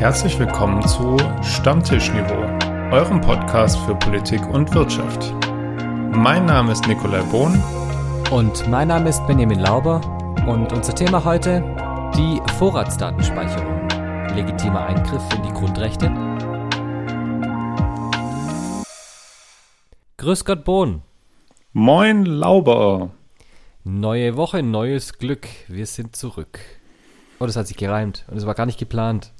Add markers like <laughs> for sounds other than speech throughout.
Herzlich willkommen zu Stammtischniveau, eurem Podcast für Politik und Wirtschaft. Mein Name ist Nikolai Bohn. Und mein Name ist Benjamin Lauber. Und unser Thema heute, die Vorratsdatenspeicherung. Legitimer Eingriff in die Grundrechte. Grüß Gott, Bohn. Moin, Lauber. Neue Woche, neues Glück. Wir sind zurück. Oh, das hat sich gereimt und es war gar nicht geplant.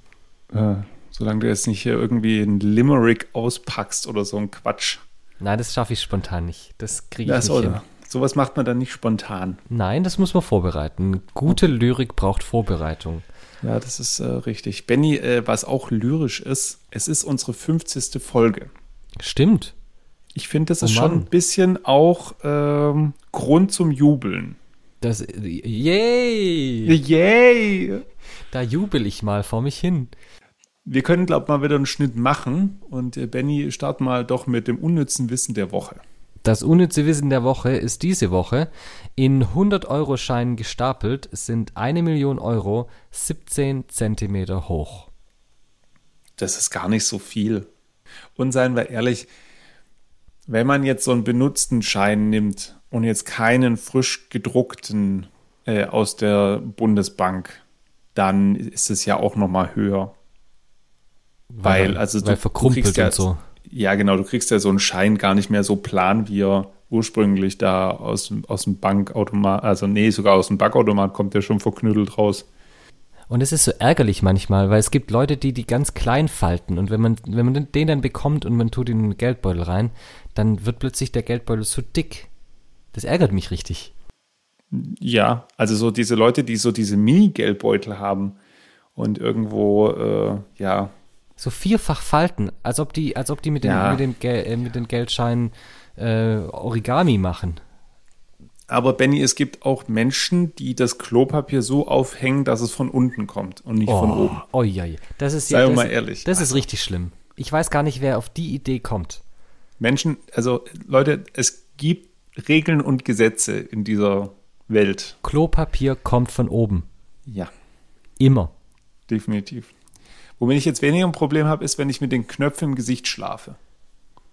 Äh, solange du jetzt nicht hier irgendwie ein Limerick auspackst oder so ein Quatsch. Nein, das schaffe ich spontan nicht. Das kriege ich Das nicht oder? hin. Sowas macht man dann nicht spontan. Nein, das muss man vorbereiten. Gute Lyrik braucht Vorbereitung. Ja, das ist äh, richtig. Benny, äh, was auch lyrisch ist, es ist unsere 50. Folge. Stimmt. Ich finde, das Oh ist schon Mann. ein bisschen auch ähm, Grund zum Jubeln. Das, yay! Yay! Da jubel ich mal vor mich hin. Wir können, glaube ich, mal wieder einen Schnitt machen. Und äh, Benny, start mal doch mit dem unnützen Wissen der Woche. Das unnütze Wissen der Woche ist diese Woche. In 100-Euro-Scheinen gestapelt sind eine Million Euro 17 Zentimeter hoch. Das ist gar nicht so viel. Und seien wir ehrlich, wenn man jetzt so einen benutzten Schein nimmt und jetzt keinen frisch gedruckten äh, aus der Bundesbank, dann ist es ja auch noch mal höher. Weil, also weil du verkrumpelt kriegst ja, und so. Ja, genau, du kriegst ja so einen Schein gar nicht mehr so plan, wie er ursprünglich da aus, dem- aus dem Bankautomat, also nee, sogar aus dem Bankautomat kommt der schon verknüttelt raus. Und es ist so ärgerlich manchmal, weil es gibt Leute, die die ganz klein falten. Und wenn man, wenn man den dann bekommt und man tut ihn in den Geldbeutel rein, dann wird plötzlich der Geldbeutel so dick. Das ärgert mich richtig. Ja, also so diese Leute, die so diese Mini-Geldbeutel haben und irgendwo, äh, ja, So vierfach falten, als ob die, als ob die mit den, Ja. mit dem Gel äh, mit den Geldscheinen äh, Origami machen. Aber Benny, es gibt auch Menschen, die das Klopapier so aufhängen, dass es von unten kommt und nicht von oben. Oh, ja. Das ist Sei ja, das, mal ehrlich. Das ist richtig schlimm. Ich weiß gar nicht, wer auf die Idee kommt. Menschen, also Leute, es gibt Regeln und Gesetze in dieser Welt. Klopapier kommt von oben. Ja, Immer. definitiv. Womit ich jetzt weniger ein Problem habe, ist, wenn ich mit den Knöpfen im Gesicht schlafe.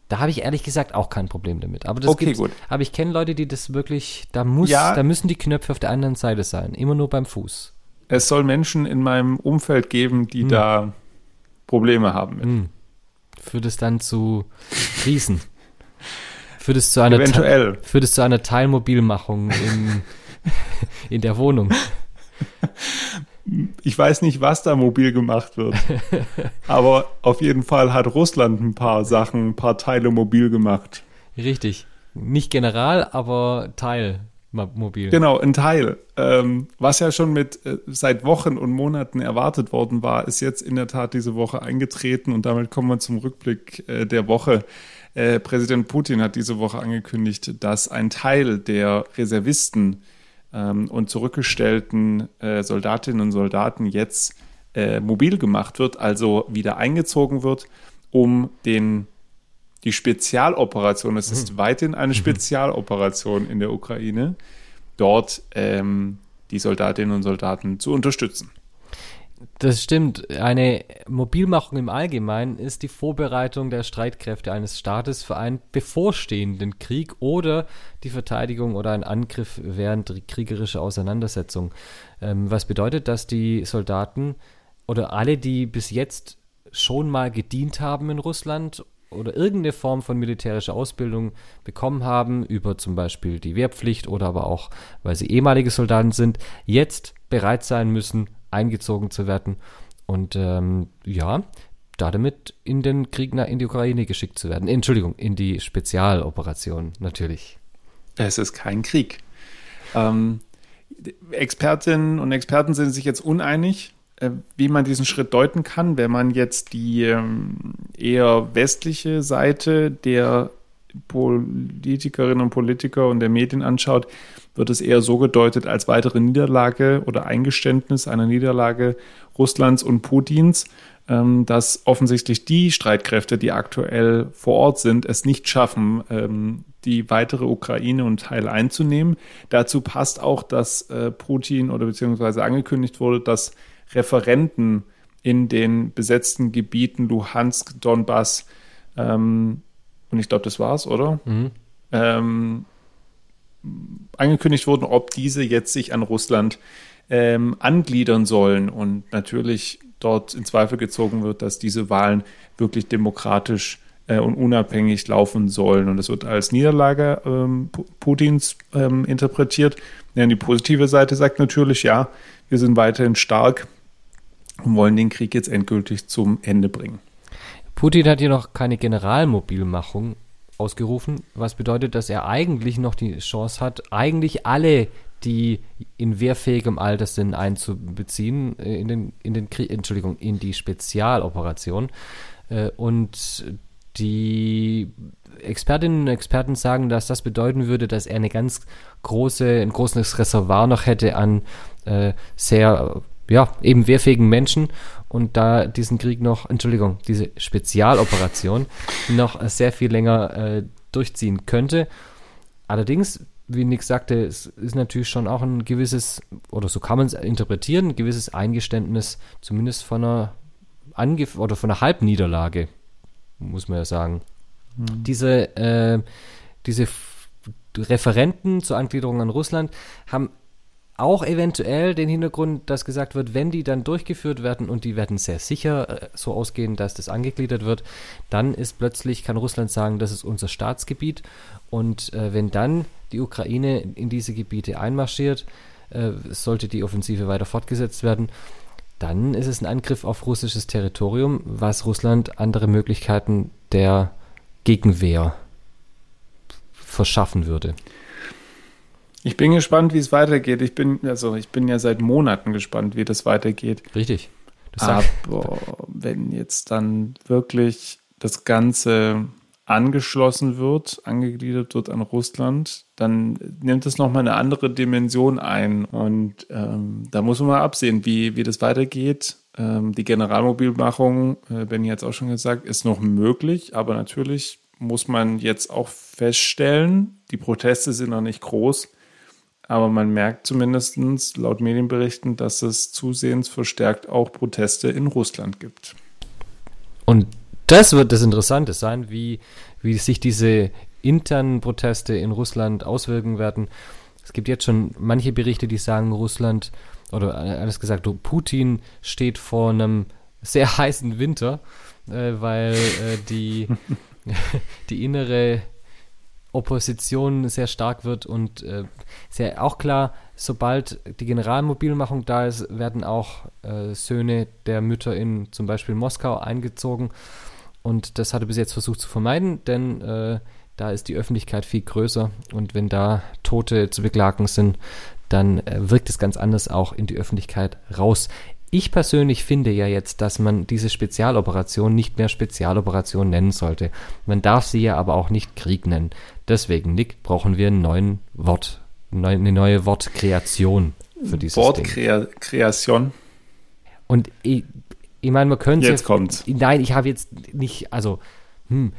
Da habe ich ehrlich gesagt auch kein Problem damit. Aber das Okay, gut. Aber ich kenne Leute, die das wirklich, da muss, Ja. da müssen die Knöpfe auf der anderen Seite sein. Immer nur beim Fuß. Es soll Menschen in meinem Umfeld geben, die da Probleme haben mit. Hm. Führt es dann zu Krisen. Führt es zu einer, Eventuell. Te- führt es zu einer Teilmobilmachung in, <laughs> in der Wohnung. <laughs> Ich weiß nicht, was da mobil gemacht wird. <laughs> Aber auf jeden Fall hat Russland ein paar Sachen, ein paar Teile mobil gemacht. Richtig. Nicht General, aber Teilmobil. Genau, ein Teil. Ähm, was ja schon mit äh, seit Wochen und Monaten erwartet worden war, ist jetzt in der Tat diese Woche eingetreten und damit kommen wir zum Rückblick äh, der Woche. Äh, Präsident Putin hat diese Woche angekündigt, dass ein Teil der Reservisten ähm, und zurückgestellten äh, Soldatinnen und Soldaten jetzt äh, mobil gemacht wird, also wieder eingezogen wird, um den die Spezialoperation, es ist weiterhin eine Spezialoperation in der Ukraine, dort ähm, die Soldatinnen und Soldaten zu unterstützen. Das stimmt. Eine Mobilmachung im Allgemeinen ist die Vorbereitung der Streitkräfte eines Staates für einen bevorstehenden Krieg oder die Verteidigung oder einen Angriff während kriegerischer Auseinandersetzung. Ähm, was bedeutet, dass die Soldaten oder alle, die bis jetzt schon mal gedient haben in Russland oder irgendeine Form von militärischer Ausbildung bekommen haben, über zum Beispiel die Wehrpflicht oder aber auch, weil sie ehemalige Soldaten sind, jetzt bereit sein müssen, eingezogen zu werden und ähm, ja, damit in den Krieg na- in die Ukraine geschickt zu werden. Entschuldigung, in die Spezialoperation natürlich. Es ist kein Krieg. Ähm, Expertinnen und Experten sind sich jetzt uneinig, äh, wie man diesen Schritt deuten kann, wenn man jetzt die ähm, eher westliche Seite der Politikerinnen und Politiker und der Medien anschaut, wird es eher so gedeutet als weitere Niederlage oder Eingeständnis einer Niederlage Russlands und Putins, ähm, dass offensichtlich die Streitkräfte, die aktuell vor Ort sind, es nicht schaffen, ähm, die weitere Ukraine und Teil einzunehmen. Dazu passt auch, dass äh, Putin oder beziehungsweise angekündigt wurde, dass Referenten in den besetzten Gebieten Luhansk, Donbass ähm, und ich glaube, das war's, oder? Mhm. Ähm, angekündigt wurden, ob diese jetzt sich an Russland ähm, angliedern sollen und natürlich dort in Zweifel gezogen wird, dass diese Wahlen wirklich demokratisch äh, und unabhängig laufen sollen. Und es wird als Niederlage ähm, Putins ähm, interpretiert. Ja, die positive Seite sagt natürlich, ja, wir sind weiterhin stark und wollen den Krieg jetzt endgültig zum Ende bringen. Putin hat hier noch keine Generalmobilmachung ausgerufen, was bedeutet, dass er eigentlich noch die Chance hat, eigentlich alle, die in wehrfähigem Alter sind, einzubeziehen äh, in den, in den Krieg, Entschuldigung, in die Spezialoperation. Äh, und die Expertinnen und Experten sagen, dass das bedeuten würde, dass er eine ganz große, ein großes Reservoir noch hätte an äh, sehr, ja, eben wehrfähigen Menschen und da diesen Krieg noch, Entschuldigung, diese Spezialoperation noch sehr viel länger äh, durchziehen könnte. Allerdings, wie Nick sagte, es ist natürlich schon auch ein gewisses, oder so kann man es interpretieren, ein gewisses Eingeständnis, zumindest von einer Angef oder von einer Halbniederlage muss man ja sagen. Mhm. Diese, äh, diese Referenten zur Angliederung an Russland haben auch eventuell den Hintergrund, dass gesagt wird, wenn die dann durchgeführt werden und die werden sehr sicher äh, so ausgehen, dass das angegliedert wird, dann ist plötzlich, kann Russland sagen, das ist unser Staatsgebiet. Und äh, wenn dann die Ukraine in diese Gebiete einmarschiert, äh, sollte die Offensive weiter fortgesetzt werden, dann ist es ein Angriff auf russisches Territorium, was Russland andere Möglichkeiten der Gegenwehr verschaffen würde. Ich bin gespannt, wie es weitergeht. Ich bin, also ich bin ja seit Monaten gespannt, wie das weitergeht. Richtig. Aber wenn jetzt dann wirklich das Ganze angeschlossen wird, angegliedert wird an Russland, dann nimmt es nochmal eine andere Dimension ein. Und ähm, da muss man mal absehen, wie, wie das weitergeht. Ähm, die Generalmobilmachung, äh, Benny hat es auch schon gesagt, ist noch möglich, aber natürlich muss man jetzt auch feststellen, die Proteste sind noch nicht groß, aber man merkt zumindest laut Medienberichten, dass es zusehends verstärkt auch Proteste in Russland gibt. Und das wird das Interessante sein, wie, wie sich diese internen Proteste in Russland auswirken werden. Es gibt jetzt schon manche Berichte, die sagen, Russland, oder alles gesagt, Putin steht vor einem sehr heißen Winter, äh, weil äh, die, <laughs> die innere Opposition sehr stark wird und äh, sehr auch klar, sobald die Generalmobilmachung da ist, werden auch äh, Söhne der Mütter in zum Beispiel Moskau eingezogen und das hat er bis jetzt versucht zu vermeiden, denn äh, da ist die Öffentlichkeit viel größer und wenn da Tote zu beklagen sind, dann äh, wirkt es ganz anders auch in die Öffentlichkeit raus. Ich persönlich finde ja jetzt, dass man diese Spezialoperation nicht mehr Spezialoperation nennen sollte. Man darf sie ja aber auch nicht Krieg nennen. Deswegen, Nick, brauchen wir einen neuen Wort, eine neue Wortkreation für dieses Wortkreation. Und ich, ich meine, man könnte Jetzt kommt's. Nein, ich habe jetzt nicht, also, hm,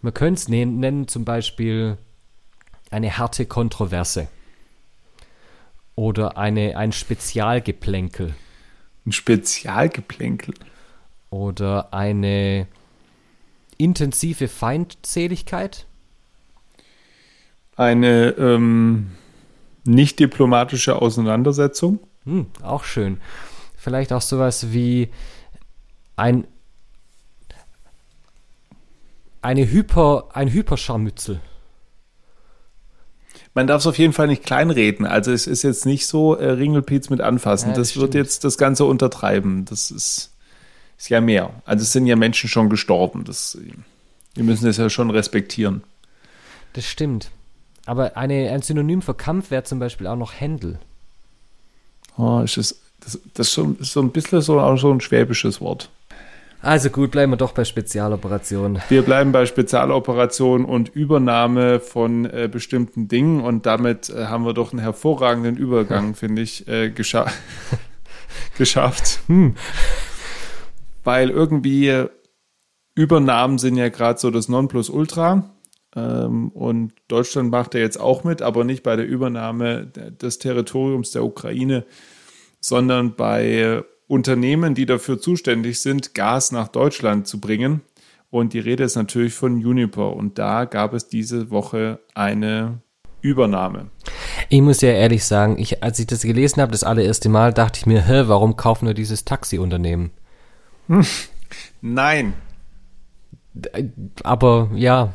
man könnte es nennen, nennen, zum Beispiel eine harte Kontroverse. Oder eine, ein Spezialgeplänkel. Ein Spezialgeplänkel. Oder eine intensive Feindseligkeit. Eine ähm, nicht diplomatische Auseinandersetzung. Hm, auch schön. Vielleicht auch sowas wie ein eine Hyper, ein Hyperscharmützel. Man darf es auf jeden Fall nicht kleinreden. Also es ist jetzt nicht so äh, Ringelpiez mit anfassen. Ja, das, das wird jetzt das Ganze untertreiben. Das ist, ist ja mehr. Also es sind ja Menschen schon gestorben. Das, wir müssen das ja schon respektieren. Das stimmt. Aber eine, ein Synonym für Kampf wäre zum Beispiel auch noch Händel. Oh, ist das, das, das ist so, so ein bisschen so, auch so ein schwäbisches Wort. Also gut, bleiben wir doch bei Spezialoperationen. Wir bleiben bei Spezialoperationen und Übernahme von äh, bestimmten Dingen und damit äh, haben wir doch einen hervorragenden Übergang, <laughs> finde ich, äh, gescha <laughs> geschafft. Hm. Weil irgendwie Übernahmen sind ja gerade so das Nonplusultra. Ähm, und Deutschland macht ja jetzt auch mit, aber nicht bei der Übernahme des Territoriums der Ukraine, sondern bei Unternehmen, die dafür zuständig sind, Gas nach Deutschland zu bringen. Und die Rede ist natürlich von Juniper. Und da gab es diese Woche eine Übernahme. Ich muss ja ehrlich sagen, ich, als ich das gelesen habe, das allererste Mal, dachte ich mir, hä, warum kaufen wir dieses Taxiunternehmen? Nein. Aber ja,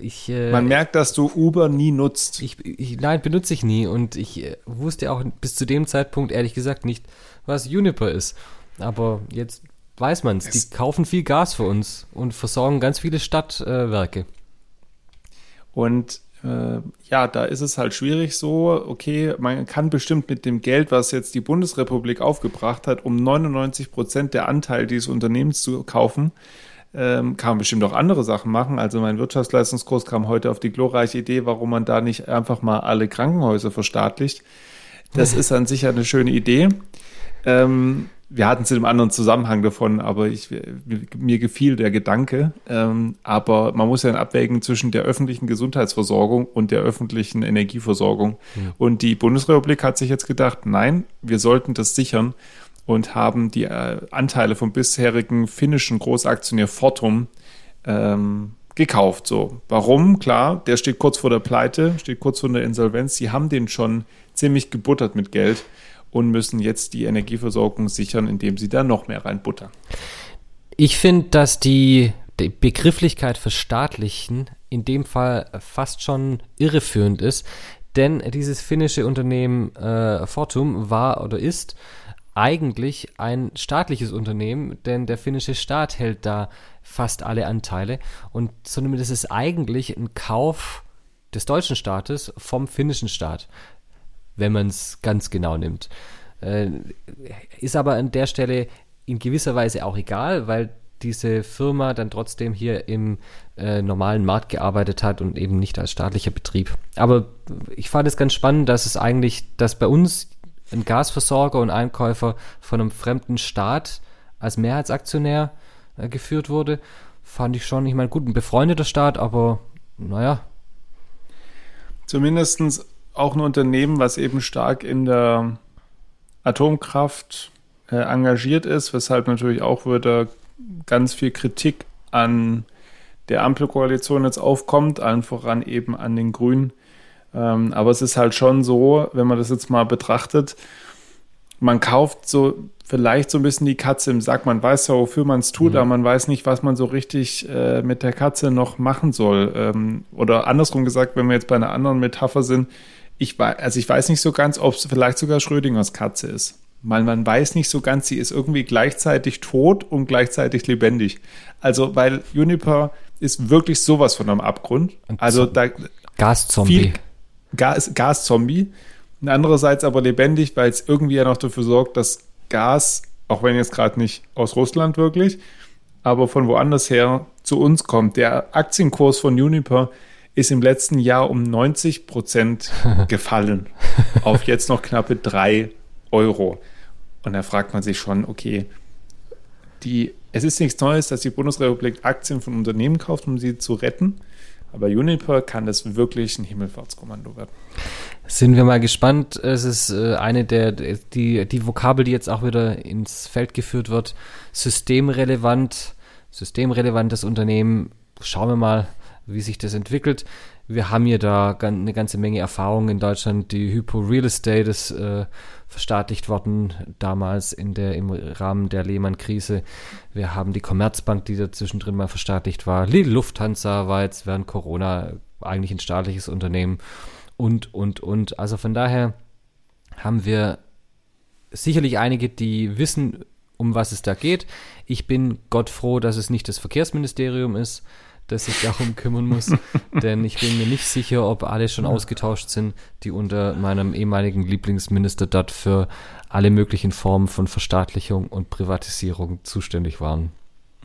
ich, äh, Man merkt, dass du Uber nie nutzt. Ich, ich, nein, benutze ich nie. Und ich äh, wusste auch bis zu dem Zeitpunkt ehrlich gesagt nicht, was Juniper ist. Aber jetzt weiß man es. Die kaufen viel Gas für uns und versorgen ganz viele Stadtwerke. Äh, und ja, da ist es halt schwierig so, okay, man kann bestimmt mit dem Geld, was jetzt die Bundesrepublik aufgebracht hat, um 99 Prozent der Anteil dieses Unternehmens zu kaufen, ähm, kann man bestimmt auch andere Sachen machen. Also mein Wirtschaftsleistungskurs kam heute auf die glorreiche Idee, warum man da nicht einfach mal alle Krankenhäuser verstaatlicht. Das <laughs> ist an sich eine schöne Idee. Ähm, wir hatten es in einem anderen Zusammenhang davon, aber ich, mir gefiel der Gedanke. Ähm, aber man muss ja abwägen zwischen der öffentlichen Gesundheitsversorgung und der öffentlichen Energieversorgung. Mhm. Und die Bundesrepublik hat sich jetzt gedacht, nein, wir sollten das sichern und haben die äh, Anteile vom bisherigen finnischen Großaktionär Fortum ähm, gekauft. So, warum? Klar, der steht kurz vor der Pleite, steht kurz vor der Insolvenz. Sie haben den schon ziemlich gebuttert mit Geld und müssen jetzt die Energieversorgung sichern, indem sie da noch mehr reinbuttern. Ich finde, dass die, die Begrifflichkeit verstaatlichen in dem Fall fast schon irreführend ist, denn dieses finnische Unternehmen äh, Fortum war oder ist eigentlich ein staatliches Unternehmen, denn der finnische Staat hält da fast alle Anteile und das ist eigentlich ein Kauf des deutschen Staates vom finnischen Staat, wenn man es ganz genau nimmt. Äh, ist aber an der Stelle in gewisser Weise auch egal, weil diese Firma dann trotzdem hier im äh, normalen Markt gearbeitet hat und eben nicht als staatlicher Betrieb. Aber ich fand es ganz spannend, dass es eigentlich, dass bei uns ein Gasversorger und Einkäufer von einem fremden Staat als Mehrheitsaktionär äh, geführt wurde, fand ich schon, ich meine, gut, ein befreundeter Staat, aber naja. Zumindest auch ein Unternehmen, was eben stark in der Atomkraft äh, engagiert ist, weshalb natürlich auch wieder ganz viel Kritik an der Ampelkoalition jetzt aufkommt, allen voran eben an den Grünen, ähm, aber es ist halt schon so, wenn man das jetzt mal betrachtet, man kauft so vielleicht so ein bisschen die Katze im Sack. Man weiß ja, wofür man es tut, mhm. aber man weiß nicht, was man so richtig äh, mit der Katze noch machen soll. Ähm, oder andersrum gesagt, wenn wir jetzt bei einer anderen Metapher sind, ich weiß, also ich weiß nicht so ganz, ob es vielleicht sogar Schrödingers Katze ist. Weil man weiß nicht so ganz, sie ist irgendwie gleichzeitig tot und gleichzeitig lebendig. Also, weil Juniper ist wirklich sowas von einem Abgrund. Also da Gaszombie. Gas, Gaszombie. Und andererseits aber lebendig, weil es irgendwie ja noch dafür sorgt, dass Gas, auch wenn jetzt gerade nicht aus Russland wirklich, aber von woanders her zu uns kommt. Der Aktienkurs von Uniper ist im letzten Jahr um 90 Prozent <laughs> gefallen auf jetzt noch knappe 3 Euro. Und da fragt man sich schon, okay, die, es ist nichts Neues, dass die Bundesrepublik Aktien von Unternehmen kauft, um sie zu retten. Aber Juniper kann das wirklich ein Himmelfahrtskommando werden. Sind wir mal gespannt. Es ist äh, eine der, die, die Vokabel, die jetzt auch wieder ins Feld geführt wird. Systemrelevant, systemrelevantes Unternehmen. Schauen wir mal, wie sich das entwickelt. Wir haben hier da eine ganze Menge Erfahrung in Deutschland. Die Hypo Real Estate ist äh, verstaatlicht worden, damals in der, im Rahmen der Lehman-Krise. Wir haben die Commerzbank, die da zwischendrin mal verstaatlicht war. Die Lufthansa war jetzt während Corona eigentlich ein staatliches Unternehmen und, und, und. Also von daher haben wir sicherlich einige, die wissen, um was es da geht. Ich bin Gott froh, dass es nicht das Verkehrsministerium ist, das sich darum kümmern muss. <laughs> denn ich bin mir nicht sicher, ob alle schon ausgetauscht sind, die unter meinem ehemaligen Lieblingsminister dort für alle möglichen Formen von Verstaatlichung und Privatisierung zuständig waren.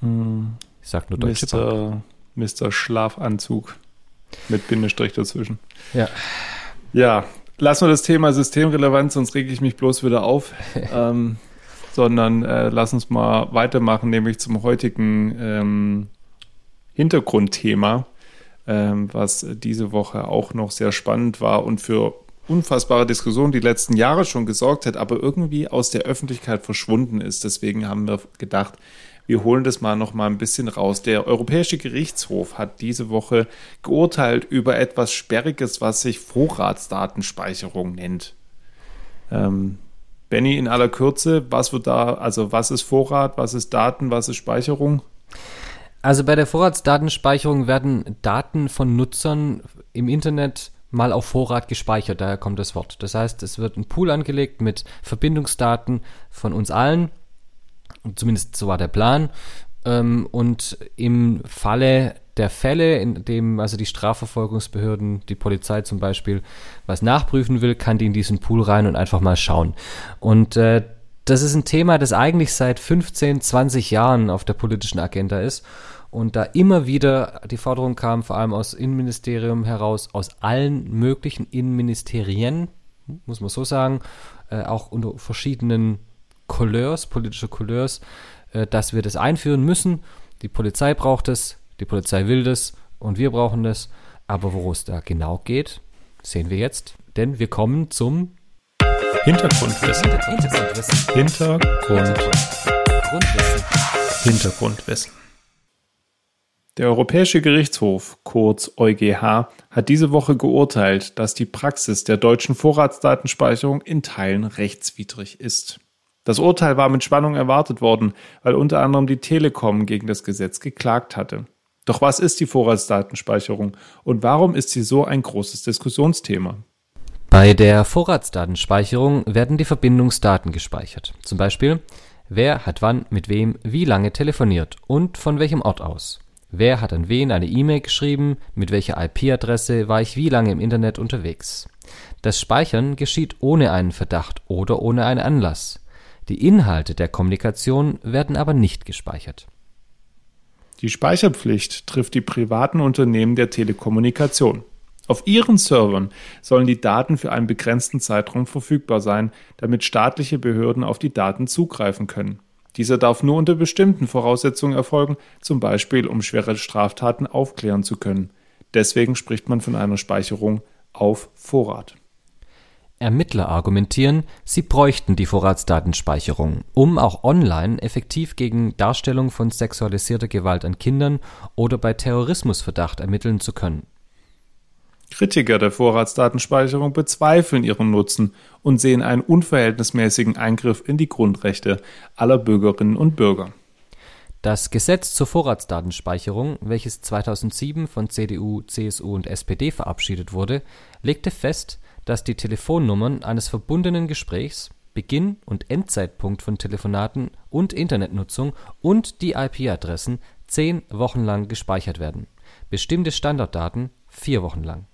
Hm. Ich sag nur Deutsche Mr. Mr. Schlafanzug mit Bindestrich dazwischen. Ja. Ja, lassen wir das Thema Systemrelevanz, sonst rege ich mich bloß wieder auf. <laughs> ähm, sondern äh, lass uns mal weitermachen, nämlich zum heutigen ähm, Hintergrundthema, ähm, was diese Woche auch noch sehr spannend war und für unfassbare Diskussion die letzten Jahre schon gesorgt hat, aber irgendwie aus der Öffentlichkeit verschwunden ist. Deswegen haben wir gedacht, wir holen das mal noch mal ein bisschen raus. Der Europäische Gerichtshof hat diese Woche geurteilt über etwas Sperriges, was sich Vorratsdatenspeicherung nennt. Ähm, Benny, in aller Kürze, was wird da, also was ist Vorrat, was ist Daten, was ist Speicherung? Also bei der Vorratsdatenspeicherung werden Daten von Nutzern im Internet mal auf Vorrat gespeichert, daher kommt das Wort. Das heißt, es wird ein Pool angelegt mit Verbindungsdaten von uns allen Zumindest so war der Plan. Ähm, und im Falle der Fälle, in dem also die Strafverfolgungsbehörden, die Polizei zum Beispiel, was nachprüfen will, kann die in diesen Pool rein und einfach mal schauen. Und äh, das ist ein Thema, das eigentlich seit 15, 20 Jahren auf der politischen Agenda ist. Und da immer wieder die Forderung kam, vor allem aus Innenministerium heraus, aus allen möglichen Innenministerien, muss man so sagen, äh, auch unter verschiedenen Couleurs, politische Couleurs, äh, dass wir das einführen müssen. Die Polizei braucht es, die Polizei will das und wir brauchen das. Aber worum es da genau geht, sehen wir jetzt. Denn wir kommen zum Hintergrundwissen. Hintergrundwissen. Hintergrundwissen. Hintergrundwissen. Der Europäische Gerichtshof, kurz EuGH, hat diese Woche geurteilt, dass die Praxis der deutschen Vorratsdatenspeicherung in Teilen rechtswidrig ist. Das Urteil war mit Spannung erwartet worden, weil unter anderem die Telekom gegen das Gesetz geklagt hatte. Doch was ist die Vorratsdatenspeicherung und warum ist sie so ein großes Diskussionsthema? Bei der Vorratsdatenspeicherung werden die Verbindungsdaten gespeichert. Zum Beispiel, wer hat wann mit wem wie lange telefoniert und von welchem Ort aus. Wer hat an wen eine E-Mail geschrieben, mit welcher IP-Adresse war ich wie lange im Internet unterwegs. Das Speichern geschieht ohne einen Verdacht oder ohne einen Anlass. Die Inhalte der Kommunikation werden aber nicht gespeichert. Die Speicherpflicht trifft die privaten Unternehmen der Telekommunikation. Auf ihren Servern sollen die Daten für einen begrenzten Zeitraum verfügbar sein, damit staatliche Behörden auf die Daten zugreifen können. Dieser darf nur unter bestimmten Voraussetzungen erfolgen, zum Beispiel um schwere Straftaten aufklären zu können. Deswegen spricht man von einer Speicherung auf Vorrat. Ermittler argumentieren, sie bräuchten die Vorratsdatenspeicherung, um auch online effektiv gegen Darstellung von sexualisierter Gewalt an Kindern oder bei Terrorismusverdacht ermitteln zu können. Kritiker der Vorratsdatenspeicherung bezweifeln ihren Nutzen und sehen einen unverhältnismäßigen Eingriff in die Grundrechte aller Bürgerinnen und Bürger. Das Gesetz zur Vorratsdatenspeicherung, welches 2007 von CDU, CSU und SPD verabschiedet wurde, legte fest, dass die Telefonnummern eines verbundenen Gesprächs, Beginn und Endzeitpunkt von Telefonaten und Internetnutzung und die IP-Adressen zehn Wochen lang gespeichert werden, bestimmte Standarddaten vier Wochen lang.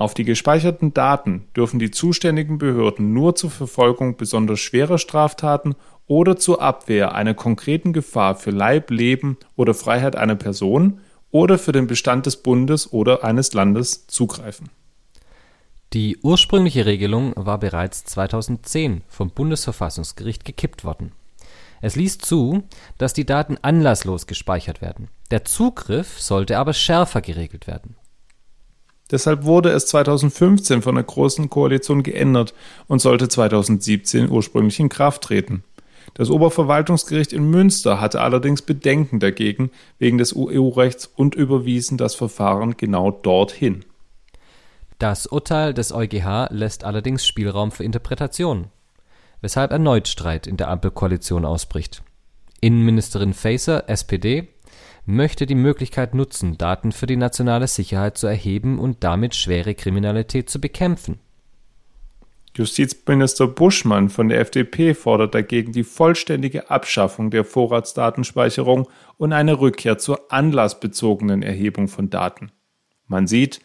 Auf die gespeicherten Daten dürfen die zuständigen Behörden nur zur Verfolgung besonders schwerer Straftaten oder zur Abwehr einer konkreten Gefahr für Leib, Leben oder Freiheit einer Person oder für den Bestand des Bundes oder eines Landes zugreifen die ursprüngliche Regelung war bereits 2010 vom Bundesverfassungsgericht gekippt worden. Es ließ zu, dass die Daten anlasslos gespeichert werden. Der Zugriff sollte aber schärfer geregelt werden. Deshalb wurde es 2015 von der Großen Koalition geändert und sollte 2017 ursprünglich in Kraft treten. Das Oberverwaltungsgericht in Münster hatte allerdings Bedenken dagegen wegen des EU-Rechts und überwiesen das Verfahren genau dorthin. Das Urteil des EuGH lässt allerdings Spielraum für Interpretation, weshalb erneut Streit in der Ampelkoalition ausbricht. Innenministerin Faeser (SPD) möchte die Möglichkeit nutzen, Daten für die nationale Sicherheit zu erheben und damit schwere Kriminalität zu bekämpfen. Justizminister Buschmann von der FDP fordert dagegen die vollständige Abschaffung der Vorratsdatenspeicherung und eine Rückkehr zur anlassbezogenen Erhebung von Daten. Man sieht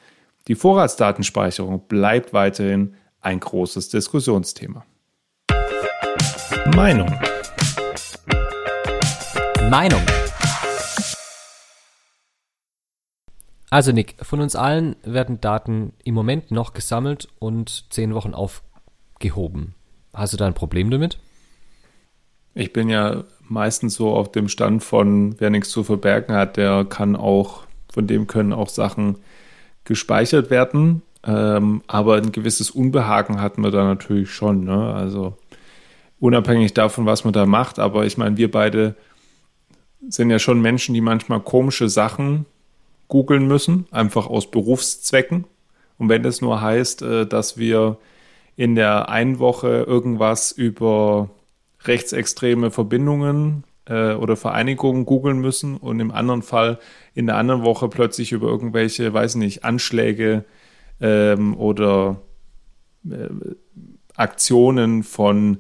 die Vorratsdatenspeicherung bleibt weiterhin ein großes Diskussionsthema. Meinung. Meinung. Also Nick, von uns allen werden Daten im Moment noch gesammelt und zehn Wochen aufgehoben. Hast du da ein Problem damit? Ich bin ja meistens so auf dem Stand von, wer nichts zu verbergen hat, der kann auch, von dem können auch Sachen gespeichert werden. Ähm, aber ein gewisses Unbehagen hatten wir da natürlich schon. Ne? Also unabhängig davon, was man da macht. Aber ich meine, wir beide sind ja schon Menschen, die manchmal komische Sachen googeln müssen, einfach aus Berufszwecken. Und wenn das nur heißt, äh, dass wir in der einen Woche irgendwas über rechtsextreme Verbindungen äh, oder Vereinigungen googeln müssen und im anderen Fall in der anderen Woche plötzlich über irgendwelche, weiß nicht, Anschläge ähm, oder äh, Aktionen von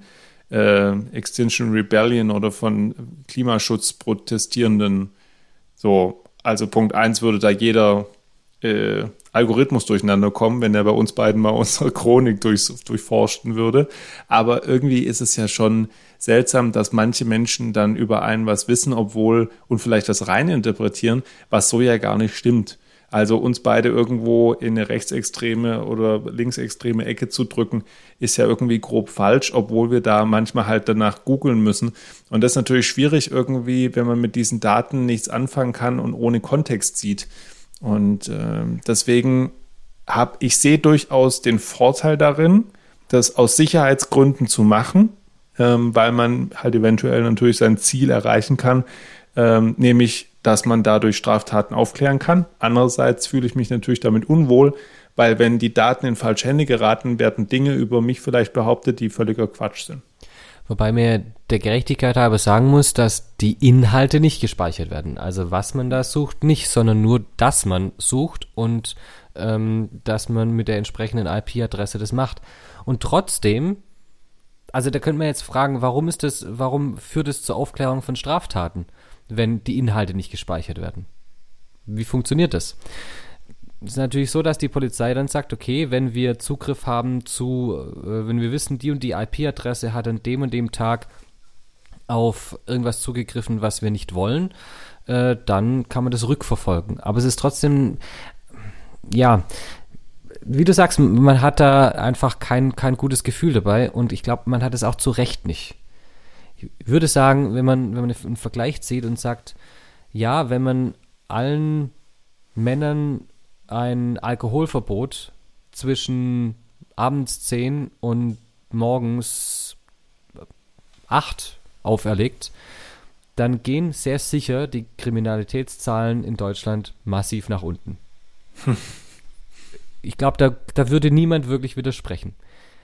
äh, Extinction Rebellion oder von Klimaschutzprotestierenden. So, also Punkt 1 würde da jeder äh, Algorithmus durcheinander kommen, wenn er bei uns beiden mal <laughs> unsere Chronik durch, durchforsten würde. Aber irgendwie ist es ja schon seltsam, dass manche Menschen dann über einen was wissen, obwohl und vielleicht das rein interpretieren, was so ja gar nicht stimmt. Also uns beide irgendwo in eine rechtsextreme oder linksextreme Ecke zu drücken, ist ja irgendwie grob falsch, obwohl wir da manchmal halt danach googeln müssen. Und das ist natürlich schwierig irgendwie, wenn man mit diesen Daten nichts anfangen kann und ohne Kontext sieht. Und äh, deswegen habe ich sehe durchaus den Vorteil darin, das aus Sicherheitsgründen zu machen, ähm, weil man halt eventuell natürlich sein Ziel erreichen kann, ähm, nämlich dass man dadurch Straftaten aufklären kann. Andererseits fühle ich mich natürlich damit unwohl, weil wenn die Daten in falsche Hände geraten, werden Dinge über mich vielleicht behauptet, die völliger Quatsch sind. Wobei mir der Gerechtigkeit halber sagen muss, dass die Inhalte nicht gespeichert werden. Also was man da sucht, nicht, sondern nur, dass man sucht und ähm, dass man mit der entsprechenden IP-Adresse das macht. Und trotzdem, also da könnte man jetzt fragen, warum ist das, warum führt es zur Aufklärung von Straftaten? wenn die Inhalte nicht gespeichert werden. Wie funktioniert das? Es ist natürlich so, dass die Polizei dann sagt, okay, wenn wir Zugriff haben zu, äh, wenn wir wissen, die und die IP-Adresse hat an dem und dem Tag auf irgendwas zugegriffen, was wir nicht wollen, äh, dann kann man das rückverfolgen. Aber es ist trotzdem, ja, wie du sagst, man hat da einfach kein, kein gutes Gefühl dabei und ich glaube, man hat es auch zu Recht nicht ich würde sagen, wenn man, wenn man einen Vergleich zieht und sagt, ja, wenn man allen Männern ein Alkoholverbot zwischen abends 10 und morgens 8 auferlegt, dann gehen sehr sicher die Kriminalitätszahlen in Deutschland massiv nach unten. <laughs> ich glaube, da, da würde niemand wirklich widersprechen.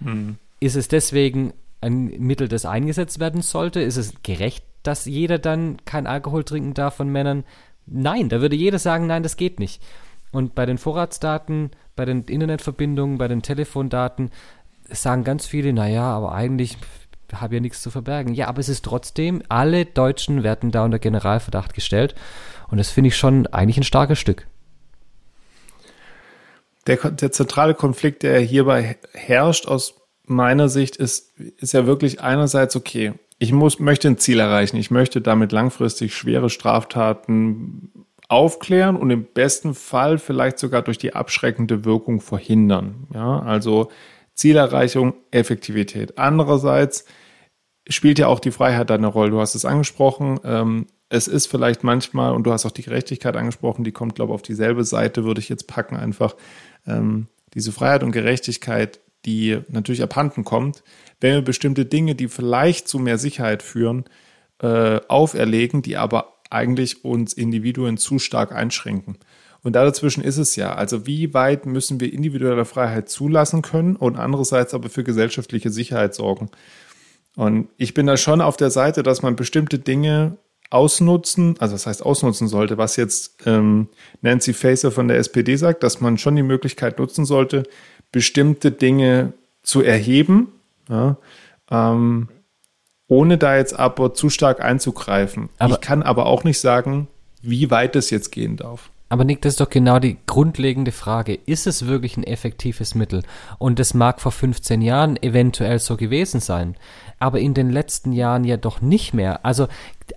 Hm. Ist es deswegen ein Mittel, das eingesetzt werden sollte? Ist es gerecht, dass jeder dann kein Alkohol trinken darf von Männern? Nein, da würde jeder sagen, nein, das geht nicht. Und bei den Vorratsdaten, bei den Internetverbindungen, bei den Telefondaten sagen ganz viele, naja, aber eigentlich habe ja nichts zu verbergen. Ja, aber es ist trotzdem, alle Deutschen werden da unter Generalverdacht gestellt. Und das finde ich schon eigentlich ein starkes Stück. Der, der zentrale Konflikt, der hierbei herrscht, aus meiner Sicht ist, ist ja wirklich einerseits okay. Ich muss, möchte ein Ziel erreichen. Ich möchte damit langfristig schwere Straftaten aufklären und im besten Fall vielleicht sogar durch die abschreckende Wirkung verhindern. Ja, also Zielerreichung, Effektivität. Andererseits spielt ja auch die Freiheit eine Rolle. Du hast es angesprochen. Ähm, es ist vielleicht manchmal, und du hast auch die Gerechtigkeit angesprochen, die kommt, glaube ich, auf dieselbe Seite, würde ich jetzt packen, einfach. Ähm, diese Freiheit und Gerechtigkeit die natürlich abhanden kommt, wenn wir bestimmte Dinge, die vielleicht zu mehr Sicherheit führen, äh, auferlegen, die aber eigentlich uns Individuen zu stark einschränken. Und da dazwischen ist es ja. Also wie weit müssen wir individuelle Freiheit zulassen können und andererseits aber für gesellschaftliche Sicherheit sorgen? Und ich bin da schon auf der Seite, dass man bestimmte Dinge ausnutzen, also das heißt ausnutzen sollte, was jetzt ähm, Nancy Faeser von der SPD sagt, dass man schon die Möglichkeit nutzen sollte, bestimmte Dinge zu erheben, ja, ähm, ohne da jetzt aber zu stark einzugreifen. Aber ich kann aber auch nicht sagen, wie weit es jetzt gehen darf. Aber Nick, das ist doch genau die grundlegende Frage. Ist es wirklich ein effektives Mittel? Und das mag vor 15 Jahren eventuell so gewesen sein, aber in den letzten Jahren ja doch nicht mehr. Also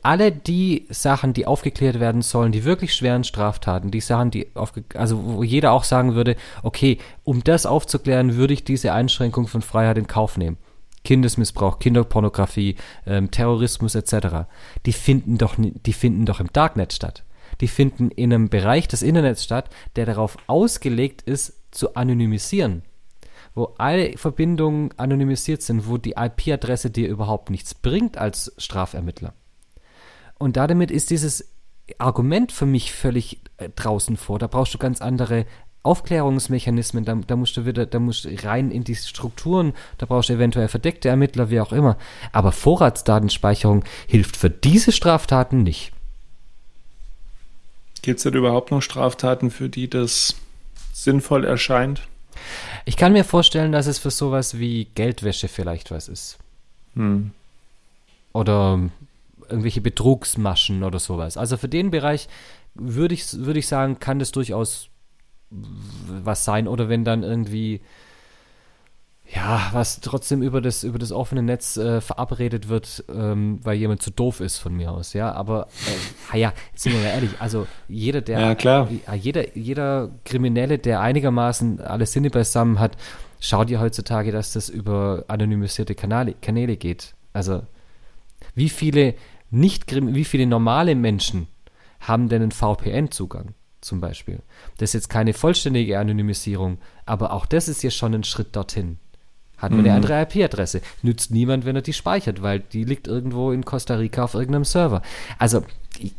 alle die Sachen, die aufgeklärt werden sollen, die wirklich schweren Straftaten, die Sachen, die also wo jeder auch sagen würde, okay, um das aufzuklären, würde ich diese Einschränkung von Freiheit in Kauf nehmen. Kindesmissbrauch, Kinderpornografie, ähm, Terrorismus etc. Die finden doch, die finden doch im Darknet statt die finden in einem Bereich des Internets statt, der darauf ausgelegt ist, zu anonymisieren, wo alle Verbindungen anonymisiert sind, wo die IP-Adresse dir überhaupt nichts bringt als Strafermittler. Und damit ist dieses Argument für mich völlig äh, draußen vor. Da brauchst du ganz andere Aufklärungsmechanismen, da, da musst du wieder, da musst du rein in die Strukturen, da brauchst du eventuell verdeckte Ermittler, wie auch immer. Aber Vorratsdatenspeicherung hilft für diese Straftaten nicht. Gibt es denn überhaupt noch Straftaten, für die das sinnvoll erscheint? Ich kann mir vorstellen, dass es für sowas wie Geldwäsche vielleicht was ist. Hm. Oder irgendwelche Betrugsmaschen oder sowas. Also für den Bereich würde ich, würde ich sagen, kann das durchaus was sein. Oder wenn dann irgendwie ja, was trotzdem über das, über das offene Netz äh, verabredet wird, ähm, weil jemand zu doof ist von mir aus, ja. Aber äh, ja, sind wir mal ehrlich, also jeder, der ja, klar. jeder, jeder Kriminelle, der einigermaßen alle Sinne beisammen hat, schaut ja heutzutage, dass das über anonymisierte Kanäle, Kanäle geht. Also wie viele nicht wie viele normale Menschen haben denn einen VPN-Zugang? Zum Beispiel. Das ist jetzt keine vollständige Anonymisierung, aber auch das ist ja schon ein Schritt dorthin. Hat man mhm. eine andere IP-Adresse. Nützt niemand, wenn er die speichert, weil die liegt irgendwo in Costa Rica auf irgendeinem Server. Also, ich,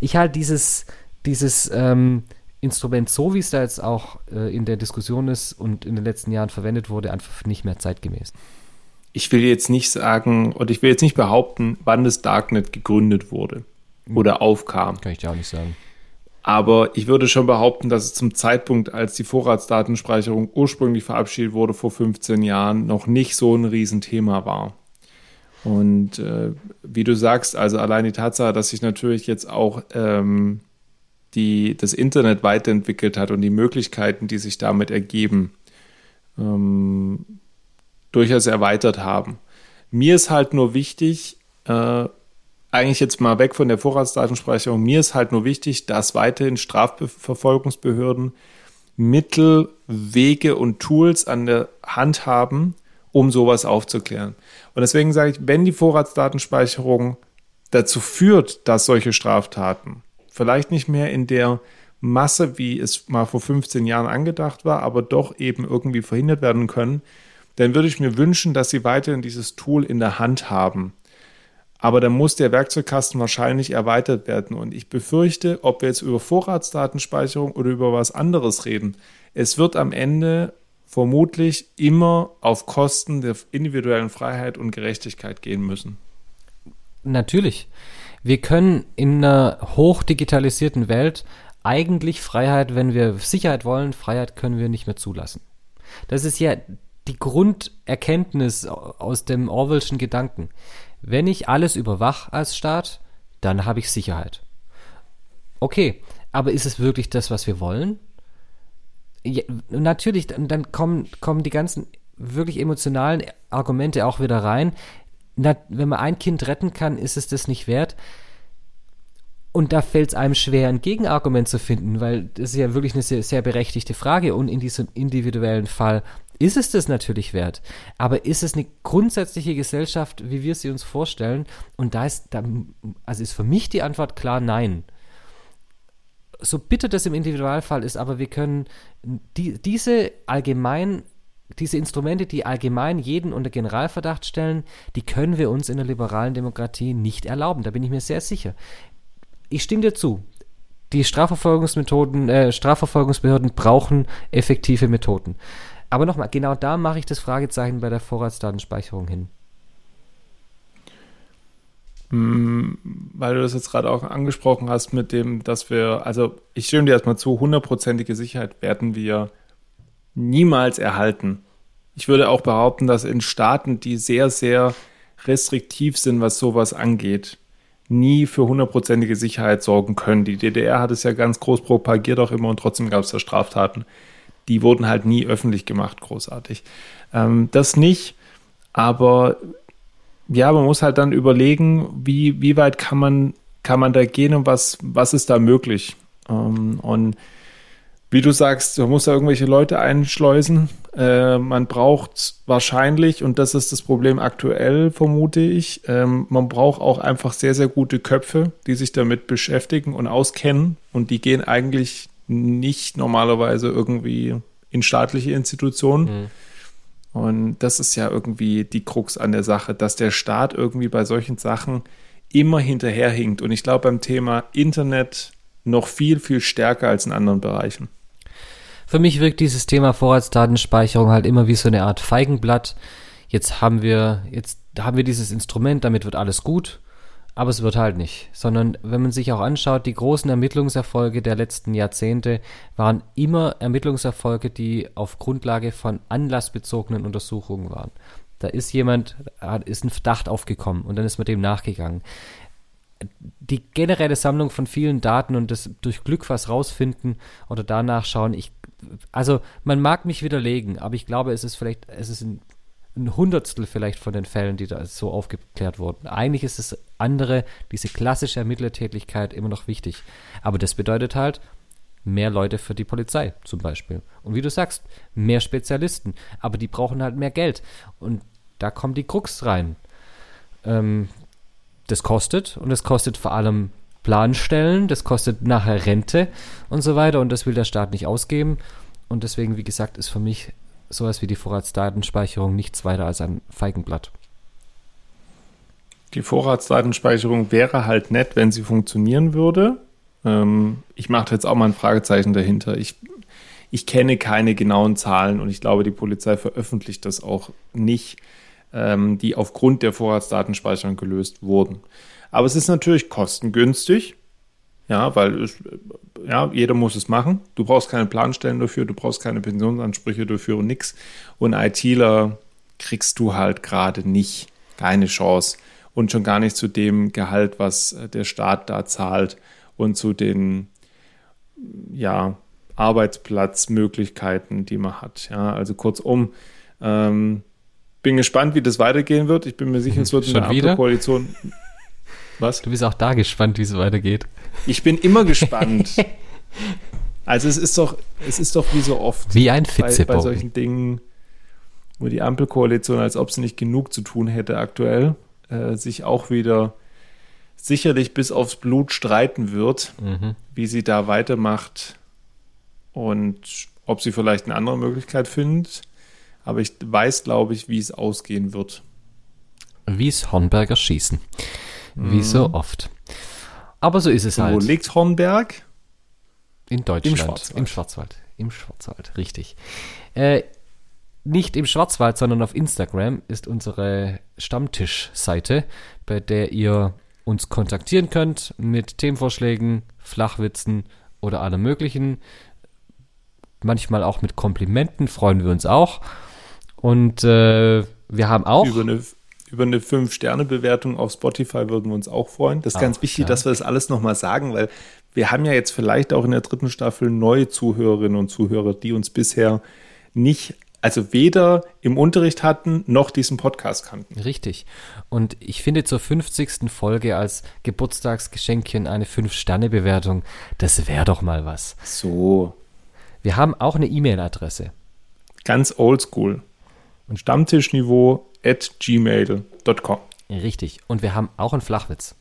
ich halte dieses, dieses ähm, Instrument, so wie es da jetzt auch äh, in der Diskussion ist und in den letzten Jahren verwendet wurde, einfach nicht mehr zeitgemäß. Ich will jetzt nicht sagen, oder ich will jetzt nicht behaupten, wann das Darknet gegründet wurde oder aufkam. Kann ich dir auch nicht sagen. Aber ich würde schon behaupten, dass es zum Zeitpunkt, als die Vorratsdatenspeicherung ursprünglich verabschiedet wurde vor 15 Jahren, noch nicht so ein Riesenthema war. Und äh, wie du sagst, also allein die Tatsache, dass sich natürlich jetzt auch ähm, die, das Internet weiterentwickelt hat und die Möglichkeiten, die sich damit ergeben, ähm, durchaus erweitert haben. Mir ist halt nur wichtig, äh, eigentlich jetzt mal weg von der Vorratsdatenspeicherung, mir ist halt nur wichtig, dass weiterhin Strafverfolgungsbehörden Mittel, Wege und Tools an der Hand haben, um sowas aufzuklären. Und deswegen sage ich, wenn die Vorratsdatenspeicherung dazu führt, dass solche Straftaten vielleicht nicht mehr in der Masse, wie es mal vor 15 Jahren angedacht war, aber doch eben irgendwie verhindert werden können, dann würde ich mir wünschen, dass sie weiterhin dieses Tool in der Hand haben aber dann muss der Werkzeugkasten wahrscheinlich erweitert werden. Und ich befürchte, ob wir jetzt über Vorratsdatenspeicherung oder über was anderes reden, es wird am Ende vermutlich immer auf Kosten der individuellen Freiheit und Gerechtigkeit gehen müssen. Natürlich. Wir können in einer hochdigitalisierten Welt eigentlich Freiheit, wenn wir Sicherheit wollen, Freiheit können wir nicht mehr zulassen. Das ist ja die Grunderkenntnis aus dem Orwellschen Gedanken. Wenn ich alles überwache als Staat, dann habe ich Sicherheit. Okay, aber ist es wirklich das, was wir wollen? Ja, natürlich, dann, kommen, kommen die ganzen wirklich emotionalen Argumente auch wieder rein. Na, wenn man ein Kind retten kann, ist es das nicht wert. Und da fällt es einem schwer, ein Gegenargument zu finden, weil das ist ja wirklich eine sehr, sehr berechtigte Frage. Und in diesem individuellen Fall ist es das natürlich wert. Aber ist es eine grundsätzliche Gesellschaft, wie wir sie uns vorstellen? Und da ist, da, also ist für mich die Antwort klar nein. So bitter das im Individualfall ist, aber wir können die, diese allgemein diese Instrumente, die allgemein jeden unter Generalverdacht stellen, die können wir uns in der liberalen Demokratie nicht erlauben. Da bin ich mir sehr sicher. Ich stimme dir zu. Die Strafverfolgungsmethoden, äh, Strafverfolgungsbehörden brauchen effektive Methoden. Aber nochmal, genau da mache ich das Fragezeichen bei der Vorratsdatenspeicherung hin. Hm, weil du das jetzt gerade auch angesprochen hast mit dem, dass wir, also ich stimme dir erstmal zu, hundertprozentige Sicherheit werden wir niemals erhalten. Ich würde auch behaupten, dass in Staaten, die sehr, sehr restriktiv sind, was sowas angeht, nie für hundertprozentige Sicherheit sorgen können. Die DDR hat es ja ganz groß propagiert auch immer und trotzdem gab es da Straftaten die wurden halt nie öffentlich gemacht, großartig. Ähm, das nicht, aber ja, man muss halt dann überlegen, wie, wie weit kann man, kann man da gehen und was, was ist da möglich. Ähm, und wie du sagst, man muss da irgendwelche Leute einschleusen. Äh, man braucht wahrscheinlich, und das ist das Problem aktuell, vermute ich, ähm, man braucht auch einfach sehr, sehr gute Köpfe, die sich damit beschäftigen und auskennen. Und die gehen eigentlich nicht normalerweise irgendwie in staatliche Institutionen. Mhm. Und das ist ja irgendwie die Krux an der Sache, dass der Staat irgendwie bei solchen Sachen immer hinterherhinkt. Und ich glaube beim Thema Internet noch viel, viel stärker als in anderen Bereichen. Für mich wirkt dieses Thema Vorratsdatenspeicherung halt immer wie so eine Art Feigenblatt. Jetzt haben wir, jetzt haben wir dieses Instrument, damit wird alles gut aber es wird halt nicht. Sondern wenn man sich auch anschaut, die großen Ermittlungserfolge der letzten Jahrzehnte waren immer Ermittlungserfolge, die auf Grundlage von anlassbezogenen Untersuchungen waren. Da ist jemand, ist ein Verdacht aufgekommen und dann ist man dem nachgegangen. Die generelle Sammlung von vielen Daten und das durch Glück was rausfinden oder danach schauen, ich, also man mag mich widerlegen, aber ich glaube, es ist vielleicht, es ist ein ein Hundertstel vielleicht von den Fällen, die da so aufgeklärt wurden. Eigentlich ist das andere, diese klassische Ermittlertätigkeit immer noch wichtig. Aber das bedeutet halt mehr Leute für die Polizei zum Beispiel. Und wie du sagst, mehr Spezialisten. Aber die brauchen halt mehr Geld. Und da kommt die Krux rein. Ähm, das kostet und es kostet vor allem Planstellen, das kostet nachher Rente und so weiter und das will der Staat nicht ausgeben. Und deswegen, wie gesagt, ist für mich sowas wie die Vorratsdatenspeicherung nichts weiter als ein Feigenblatt. Die Vorratsdatenspeicherung wäre halt nett, wenn sie funktionieren würde. Ähm, ich mache jetzt auch mal ein Fragezeichen dahinter. Ich, ich kenne keine genauen Zahlen und ich glaube, die Polizei veröffentlicht das auch nicht, ähm, die aufgrund der Vorratsdatenspeicherung gelöst wurden. Aber es ist natürlich kostengünstig. Ja, weil es, ja, jeder muss es machen. Du brauchst keine Planstellen dafür, du brauchst keine Pensionsansprüche dafür und nix. Und ITler kriegst du halt gerade nicht. Keine Chance. Und schon gar nicht zu dem Gehalt, was äh, der Staat da zahlt und zu den, ja, Arbeitsplatzmöglichkeiten, die man hat. Ja, also kurzum, ähm, bin gespannt, wie das weitergehen wird. Ich bin mir sicher, es wird in der Koalition. Was? Du bist auch da gespannt, wie es weitergeht. Ich bin immer gespannt. also es ist doch, es ist doch wie so oft. Wie ein bei, bei solchen Dingen, wo die Ampelkoalition, als ob sie nicht genug zu tun hätte aktuell, äh, sich auch wieder sicherlich bis aufs Blut streiten wird, mhm. wie sie da weitermacht und ob sie vielleicht eine andere Möglichkeit findet. Aber ich weiß, glaube ich, wie es ausgehen wird. Wie es Hornberger schießen. Wie so mhm. oft. Aber so ist es halt. Wo liegt Hornberg? In Deutschland. Im Schwarzwald. Im Schwarzwald. Im Schwarzwald, richtig. Äh, nicht im Schwarzwald, sondern auf Instagram ist unsere Stammtischseite, bei der ihr uns kontaktieren könnt mit Themenvorschlägen, Flachwitzen oder allem möglichen. Manchmal auch mit Komplimenten freuen wir uns auch. Und äh, wir haben auch. Über eine über eine 5-Sterne-Bewertung auf Spotify würden wir uns auch freuen. Das ist auch, ganz wichtig, ja. dass wir das alles nochmal sagen, weil wir haben ja jetzt vielleicht auch in der dritten Staffel neue Zuhörerinnen und Zuhörer, die uns bisher nicht, also weder im Unterricht hatten, noch diesen Podcast kannten. Richtig. Und ich finde zur 50. Folge als Geburtstagsgeschenkchen eine 5-Sterne-Bewertung, das wäre doch mal was. So. Wir haben auch eine E-Mail-Adresse. Ganz oldschool. Stammtischniveau at gmail.com. Richtig. Und wir haben auch einen Flachwitz.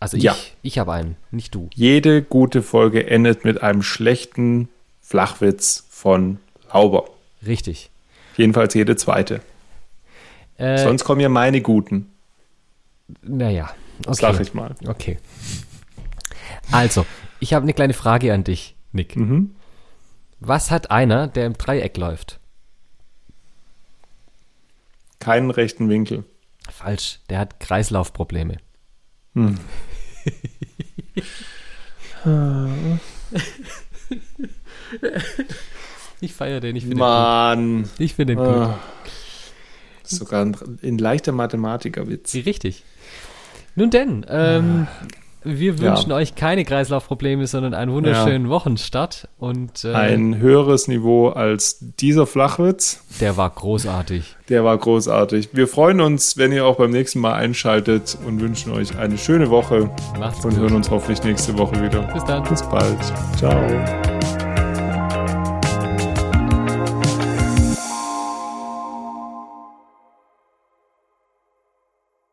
Also ich, ja. ich habe einen, nicht du. Jede gute Folge endet mit einem schlechten Flachwitz von Lauber. Richtig. Jedenfalls jede zweite. Äh, Sonst kommen ja meine guten. Naja. Okay. Sag ich mal. Okay. Also, ich habe eine kleine Frage an dich, Nick. Mhm. Was hat einer, der im Dreieck läuft? keinen rechten Winkel. Falsch, der hat Kreislaufprobleme. Hm. <laughs> <laughs> <laughs> ich feiere den, ich finde Mann. Den ich finde den gut. Ah. Sogar ein, ein leichter Mathematikerwitz. Richtig. Nun denn, ähm, ah. Wir wünschen ja. euch keine Kreislaufprobleme, sondern einen wunderschönen ja. Wochenstart und äh, ein höheres Niveau als dieser Flachwitz. Der war großartig. Der war großartig. Wir freuen uns, wenn ihr auch beim nächsten Mal einschaltet und wünschen euch eine schöne Woche. Macht's und gut. hören uns hoffentlich nächste Woche wieder. Bis dann. Bis bald. Ciao.